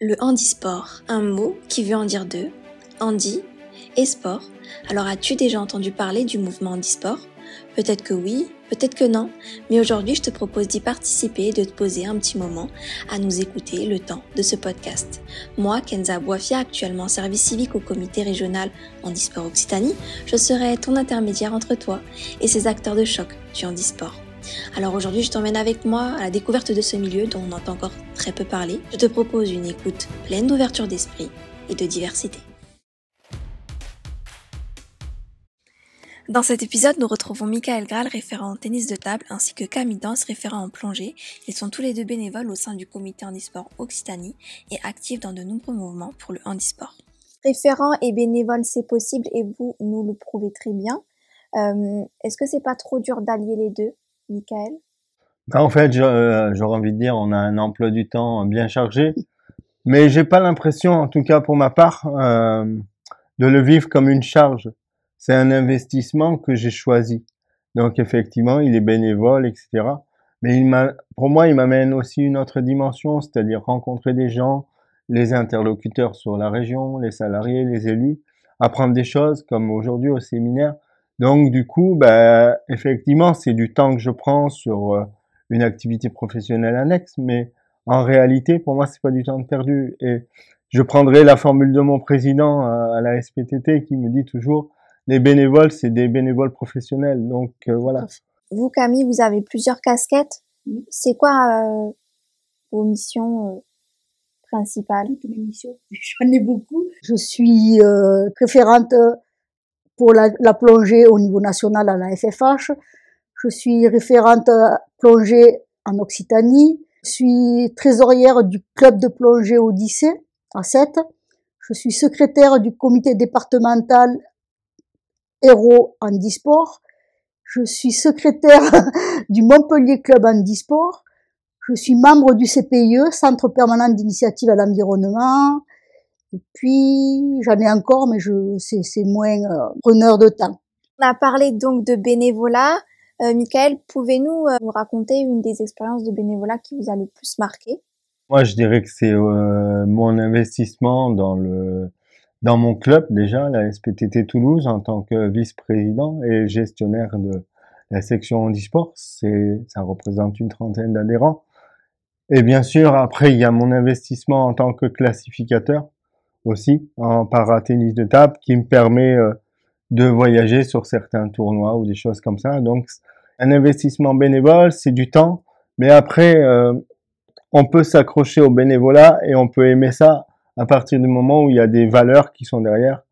Le handisport, un mot qui veut en dire deux, handi et sport. Alors as-tu déjà entendu parler du mouvement handisport Peut-être que oui, peut-être que non, mais aujourd'hui je te propose d'y participer et de te poser un petit moment à nous écouter le temps de ce podcast. Moi, Kenza Boifia, actuellement service civique au comité régional Handisport Occitanie, je serai ton intermédiaire entre toi et ces acteurs de choc du handisport. Alors aujourd'hui, je t'emmène avec moi à la découverte de ce milieu dont on entend encore très peu parler. Je te propose une écoute pleine d'ouverture d'esprit et de diversité. Dans cet épisode, nous retrouvons Michael Graal, référent en tennis de table, ainsi que Camille Danse, référent en plongée. Ils sont tous les deux bénévoles au sein du comité handisport Occitanie et actifs dans de nombreux mouvements pour le handisport. Référent et bénévole, c'est possible et vous nous le prouvez très bien. Euh, Est-ce que c'est pas trop dur d'allier les deux? Michael? Bah, En fait, euh, j'aurais envie de dire, on a un emploi du temps bien chargé, mais j'ai pas l'impression, en tout cas pour ma part, euh, de le vivre comme une charge. C'est un investissement que j'ai choisi. Donc effectivement, il est bénévole, etc. Mais pour moi, il m'amène aussi une autre dimension, c'est-à-dire rencontrer des gens, les interlocuteurs sur la région, les salariés, les élus, apprendre des choses comme aujourd'hui au séminaire. Donc du coup, bah, effectivement, c'est du temps que je prends sur euh, une activité professionnelle annexe, mais en réalité, pour moi, c'est pas du temps perdu. Et je prendrai la formule de mon président euh, à la SPTT qui me dit toujours les bénévoles, c'est des bénévoles professionnels. Donc euh, voilà. Vous, Camille, vous avez plusieurs casquettes. C'est quoi euh, vos missions principales? Toutes mes missions, j'en ai beaucoup. Je suis référente pour la, la, plongée au niveau national à la FFH. Je suis référente plongée en Occitanie. Je suis trésorière du club de plongée Odyssée à 7. Je suis secrétaire du comité départemental Héros Handisport. Je suis secrétaire du Montpellier Club Handisport. Je suis membre du CPIE, Centre permanent d'initiative à l'environnement. Et puis, j'en ai encore, mais je, c'est, c'est moins euh, preneur de temps. On a parlé donc de bénévolat. Euh, Michael, pouvez-nous euh, nous raconter une des expériences de bénévolat qui vous a le plus marqué? Moi, je dirais que c'est euh, mon investissement dans le dans mon club déjà, la SPTT Toulouse, en tant que vice-président et gestionnaire de la section handisport. C'est, ça représente une trentaine d'adhérents. Et bien sûr, après, il y a mon investissement en tant que classificateur aussi en para-tennis de table qui me permet euh, de voyager sur certains tournois ou des choses comme ça. Donc, un investissement bénévole, c'est du temps, mais après, euh, on peut s'accrocher au bénévolat et on peut aimer ça à partir du moment où il y a des valeurs qui sont derrière.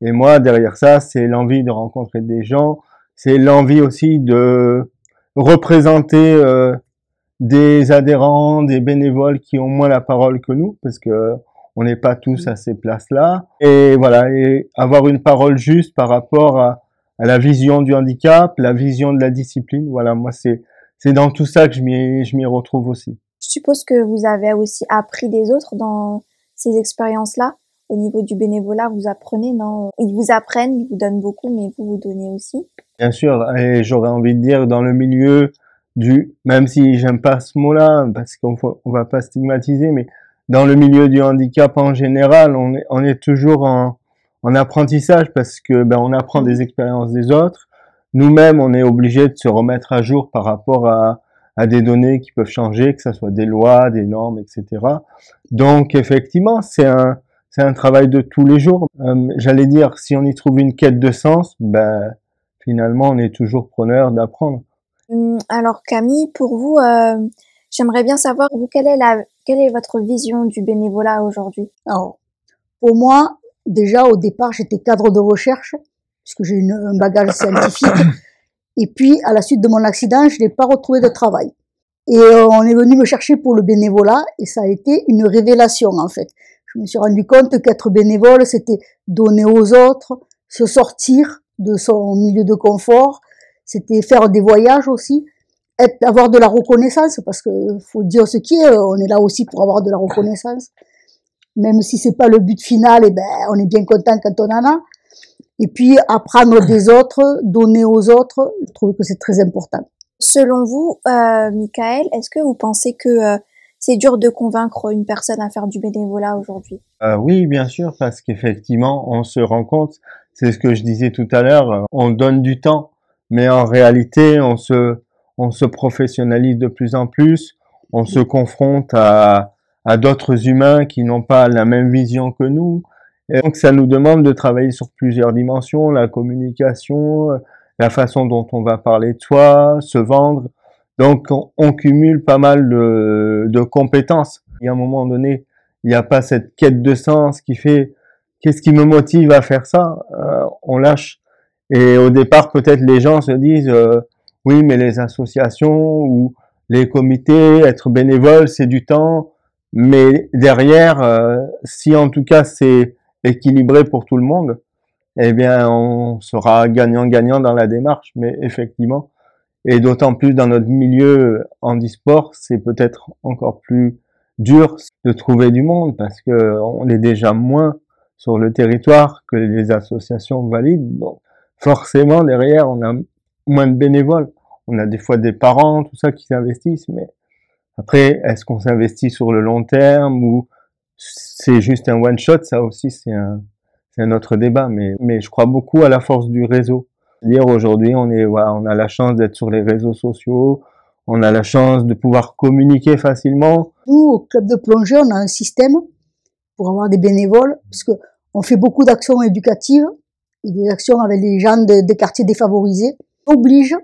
Et moi, derrière ça, c'est l'envie de rencontrer des gens, c'est l'envie aussi de représenter euh, des adhérents, des bénévoles qui ont moins la parole que nous, parce que on n'est pas tous à ces places-là. Et voilà, et avoir une parole juste par rapport à, à, la vision du handicap, la vision de la discipline. Voilà, moi, c'est, c'est dans tout ça que je m'y, je m'y retrouve aussi. Je suppose que vous avez aussi appris des autres dans ces expériences-là. Au niveau du bénévolat, vous apprenez, non? Ils vous apprennent, ils vous donnent beaucoup, mais vous vous donnez aussi. Bien sûr, et j'aurais envie de dire dans le milieu du, même si j'aime pas ce mot-là, parce qu'on on va pas stigmatiser, mais dans le milieu du handicap en général, on est, toujours en, en apprentissage parce que ben, on apprend des expériences des autres. Nous-mêmes, on est obligé de se remettre à jour par rapport à, à des données qui peuvent changer, que ce soit des lois, des normes, etc. Donc, effectivement, c'est un, c'est un travail de tous les jours. Euh, j'allais dire, si on y trouve une quête de sens, ben, finalement, on est toujours preneur d'apprendre. Hum, alors, Camille, pour vous, euh, j'aimerais bien savoir, vous, quelle est la quelle est votre vision du bénévolat aujourd'hui? Alors, pour moi, déjà au départ, j'étais cadre de recherche, puisque j'ai un bagage scientifique. Et puis, à la suite de mon accident, je n'ai pas retrouvé de travail. Et euh, on est venu me chercher pour le bénévolat, et ça a été une révélation en fait. Je me suis rendu compte qu'être bénévole, c'était donner aux autres, se sortir de son milieu de confort, c'était faire des voyages aussi, être, avoir de la reconnaissance, parce que faut dire ce qui est, on est là aussi pour avoir de la reconnaissance. Même si c'est pas le but final, et eh ben, on est bien content quand on en a. Et puis, apprendre des autres, donner aux autres, je trouve que c'est très important. Selon vous, euh, Michael, est-ce que vous pensez que euh, c'est dur de convaincre une personne à faire du bénévolat aujourd'hui? Euh, oui, bien sûr, parce qu'effectivement, on se rend compte, c'est ce que je disais tout à l'heure, on donne du temps, mais en réalité, on se, on se professionnalise de plus en plus, on se confronte à, à d'autres humains qui n'ont pas la même vision que nous. Et donc, ça nous demande de travailler sur plusieurs dimensions, la communication, la façon dont on va parler de soi, se vendre. Donc, on, cumule pas mal de, de compétences. Et à un moment donné, il n'y a pas cette quête de sens qui fait qu'est-ce qui me motive à faire ça? Euh, On lâche. Et au départ, peut-être les gens se disent euh, oui, mais les associations ou les comités, être bénévole, c'est du temps. Mais derrière, euh, si en tout cas c'est équilibré pour tout le monde, eh bien, on sera gagnant-gagnant dans la démarche. Mais effectivement, et d'autant plus dans notre milieu handisport, c'est peut-être encore plus dur de trouver du monde parce que on est déjà moins sur le territoire que les associations valides. Donc, forcément, derrière, on a moins de bénévoles. On a des fois des parents, tout ça, qui s'investissent, mais après, est-ce qu'on s'investit sur le long terme ou c'est juste un one shot? Ça aussi, c'est un, un autre débat, mais, mais je crois beaucoup à la force du réseau. Dire aujourd'hui, on est, on a la chance d'être sur les réseaux sociaux, on a la chance de pouvoir communiquer facilement. Nous, au club de plongée, on a un système pour avoir des bénévoles, puisque on fait beaucoup d'actions éducatives et des actions avec les gens des quartiers défavorisés. Oblige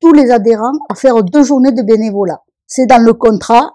tous les adhérents à faire deux journées de bénévolat. C'est dans le contrat,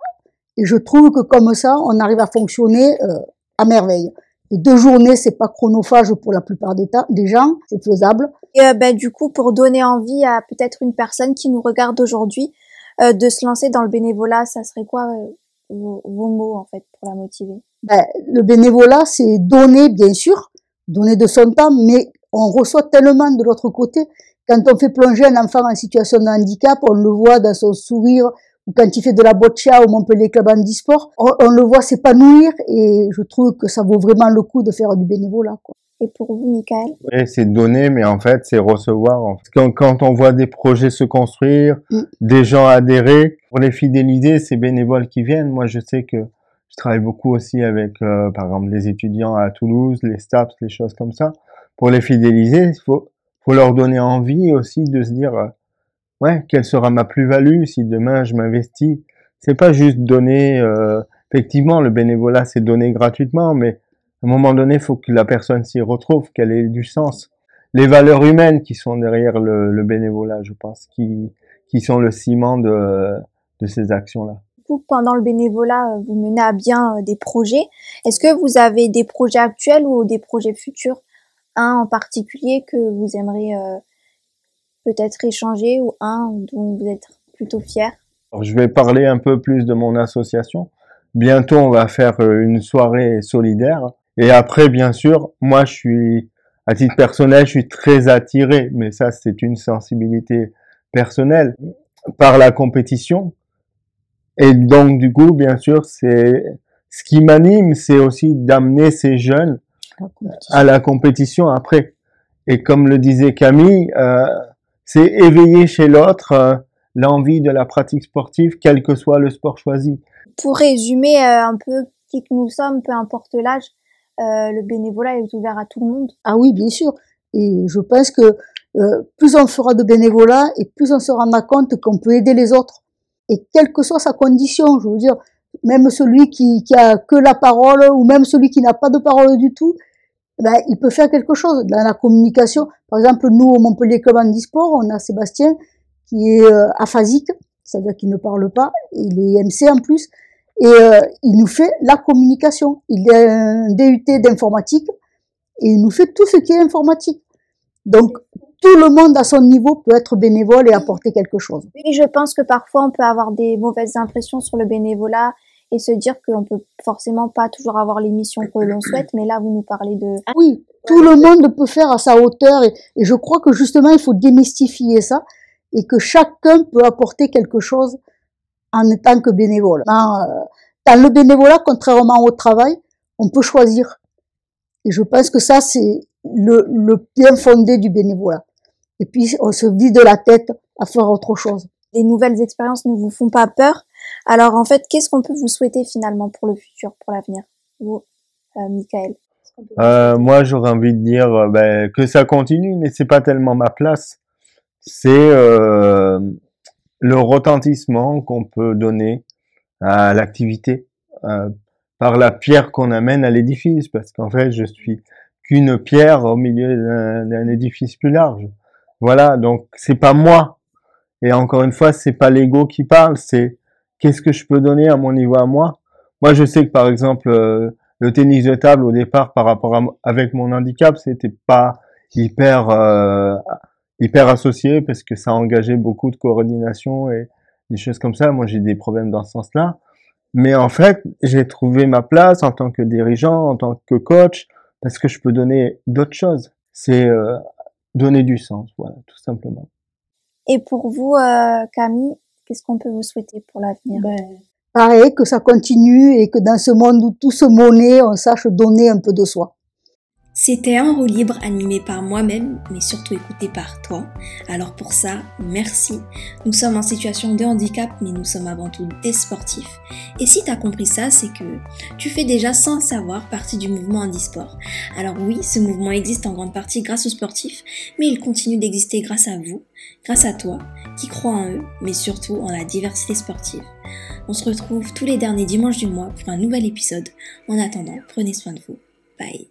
et je trouve que comme ça, on arrive à fonctionner euh, à merveille. Les deux journées, c'est pas chronophage pour la plupart des, des gens, c'est faisable. Et euh, ben, du coup, pour donner envie à peut-être une personne qui nous regarde aujourd'hui euh, de se lancer dans le bénévolat, ça serait quoi euh, vos, vos, mots en fait pour la motiver? Ben, Le bénévolat, c'est donner, bien sûr, donner de son temps, mais on reçoit tellement de l'autre côté. Quand on fait plonger un enfant en situation de handicap, on le voit dans son sourire, ou quand il fait de la boccia au Montpellier Club Handisport, on, on le voit s'épanouir et je trouve que ça vaut vraiment le coup de faire du bénévolat. Quoi. Et pour vous, Michael? Oui, c'est donner, mais en fait, c'est recevoir. Quand, quand, on voit des projets se construire, mm. des gens adhérer, pour les fidéliser, ces bénévoles qui viennent, moi, je sais que je travaille beaucoup aussi avec, euh, par exemple, les étudiants à Toulouse, les STAPS, les choses comme ça. Pour les fidéliser, il faut, faut leur donner envie aussi de se dire, euh, ouais, quelle sera ma plus-value si demain je m'investis. C'est pas juste donner. Euh, effectivement, le bénévolat, c'est donner gratuitement, mais à un moment donné, faut que la personne s'y retrouve, qu'elle ait du sens. Les valeurs humaines qui sont derrière le, bénévolat, je pense, qui, qui sont le ciment de, de ces actions-là. Vous, pendant le bénévolat, vous menez à bien euh, des projets. Est-ce que vous avez des projets actuels ou des projets futurs? Un en particulier que vous aimeriez euh, peut-être échanger ou un dont vous êtes plutôt fier? Je vais parler un peu plus de mon association. Bientôt, on va faire une soirée solidaire. Et après, bien sûr, moi, je suis, à titre personnel, je suis très attiré, mais ça, c'est une sensibilité personnelle, par la compétition. Et donc, du coup, bien sûr, c'est, ce qui m'anime, c'est aussi d'amener ces jeunes à la compétition après. Et comme le disait Camille, euh, c'est éveiller chez l'autre euh, l'envie de la pratique sportive, quel que soit le sport choisi. Pour résumer euh, un peu qui que nous sommes, peu importe l'âge, euh, le bénévolat est ouvert à tout le monde. Ah oui, bien sûr. Et je pense que plus on fera de bénévolat et plus on se rendra compte qu'on peut aider les autres. Et quelle que soit sa condition, je veux dire, même celui qui, qui a que la parole ou même celui qui n'a pas de parole du tout, ben, il peut faire quelque chose dans la communication. Par exemple, nous, au Montpellier Club Handisport, on a Sébastien qui est euh, aphasique, c'est-à-dire qu'il ne parle pas, il est MC en plus, et euh, il nous fait la communication. Il est un DUT d'informatique et il nous fait tout ce qui est informatique. Donc, tout le monde à son niveau peut être bénévole et apporter quelque chose. Oui, je pense que parfois on peut avoir des mauvaises impressions sur le bénévolat et se dire qu'on peut forcément pas toujours avoir les missions que l'on souhaite, mais là vous nous parlez de... Oui, tout le monde peut faire à sa hauteur et, et, je crois que justement il faut démystifier ça et que chacun peut apporter quelque chose en tant que bénévole. Dans, euh, dans le bénévolat, contrairement au travail, on peut choisir. Et je pense que ça c'est le, le bien fondé du bénévolat. Et puis on se vide la tête à faire autre chose. Les nouvelles expériences ne vous font pas peur Alors en fait, qu'est-ce qu'on peut vous souhaiter finalement pour le futur, pour l'avenir, vous, euh, Michael euh, Moi, j'aurais envie de dire euh, ben, que ça continue, mais c'est pas tellement ma place. C'est le retentissement qu'on peut donner à l'activité par la pierre qu'on amène à l'édifice, parce qu'en fait, je suis qu'une pierre au milieu d'un édifice plus large. Voilà, donc c'est pas moi. Et encore une fois, c'est pas l'ego qui parle, c'est qu'est-ce que je peux donner à mon niveau à moi? Moi, je sais que par exemple, euh, le tennis de table au départ, par rapport à avec mon handicap, c'était pas hyper euh, hyper associé parce que ça engageait beaucoup de coordination et des choses comme ça. Moi, j'ai des problèmes dans ce sens-là. Mais en fait, j'ai trouvé ma place en tant que dirigeant, en tant que coach, parce que je peux donner d'autres choses. C'est euh, donner du sens, voilà, tout simplement. Et pour vous, euh, Camille, qu'est-ce qu'on peut vous souhaiter pour l'avenir? Ben, Pareil, que ça continue et que dans ce monde où tout se monnaie, on sache donner un peu de soi. C'était un roue libre animé par moi-même, mais surtout écouté par toi. Alors pour ça, merci. Nous sommes en situation de handicap, mais nous sommes avant tout des sportifs. Et si tu as compris ça, c'est que tu fais déjà sans savoir partie du mouvement handisport. Alors oui, ce mouvement existe en grande partie grâce aux sportifs, mais il continue d'exister grâce à vous, grâce à toi, qui crois en eux, mais surtout en la diversité sportive. On se retrouve tous les derniers dimanches du mois pour un nouvel épisode. En attendant, prenez soin de vous. Bye.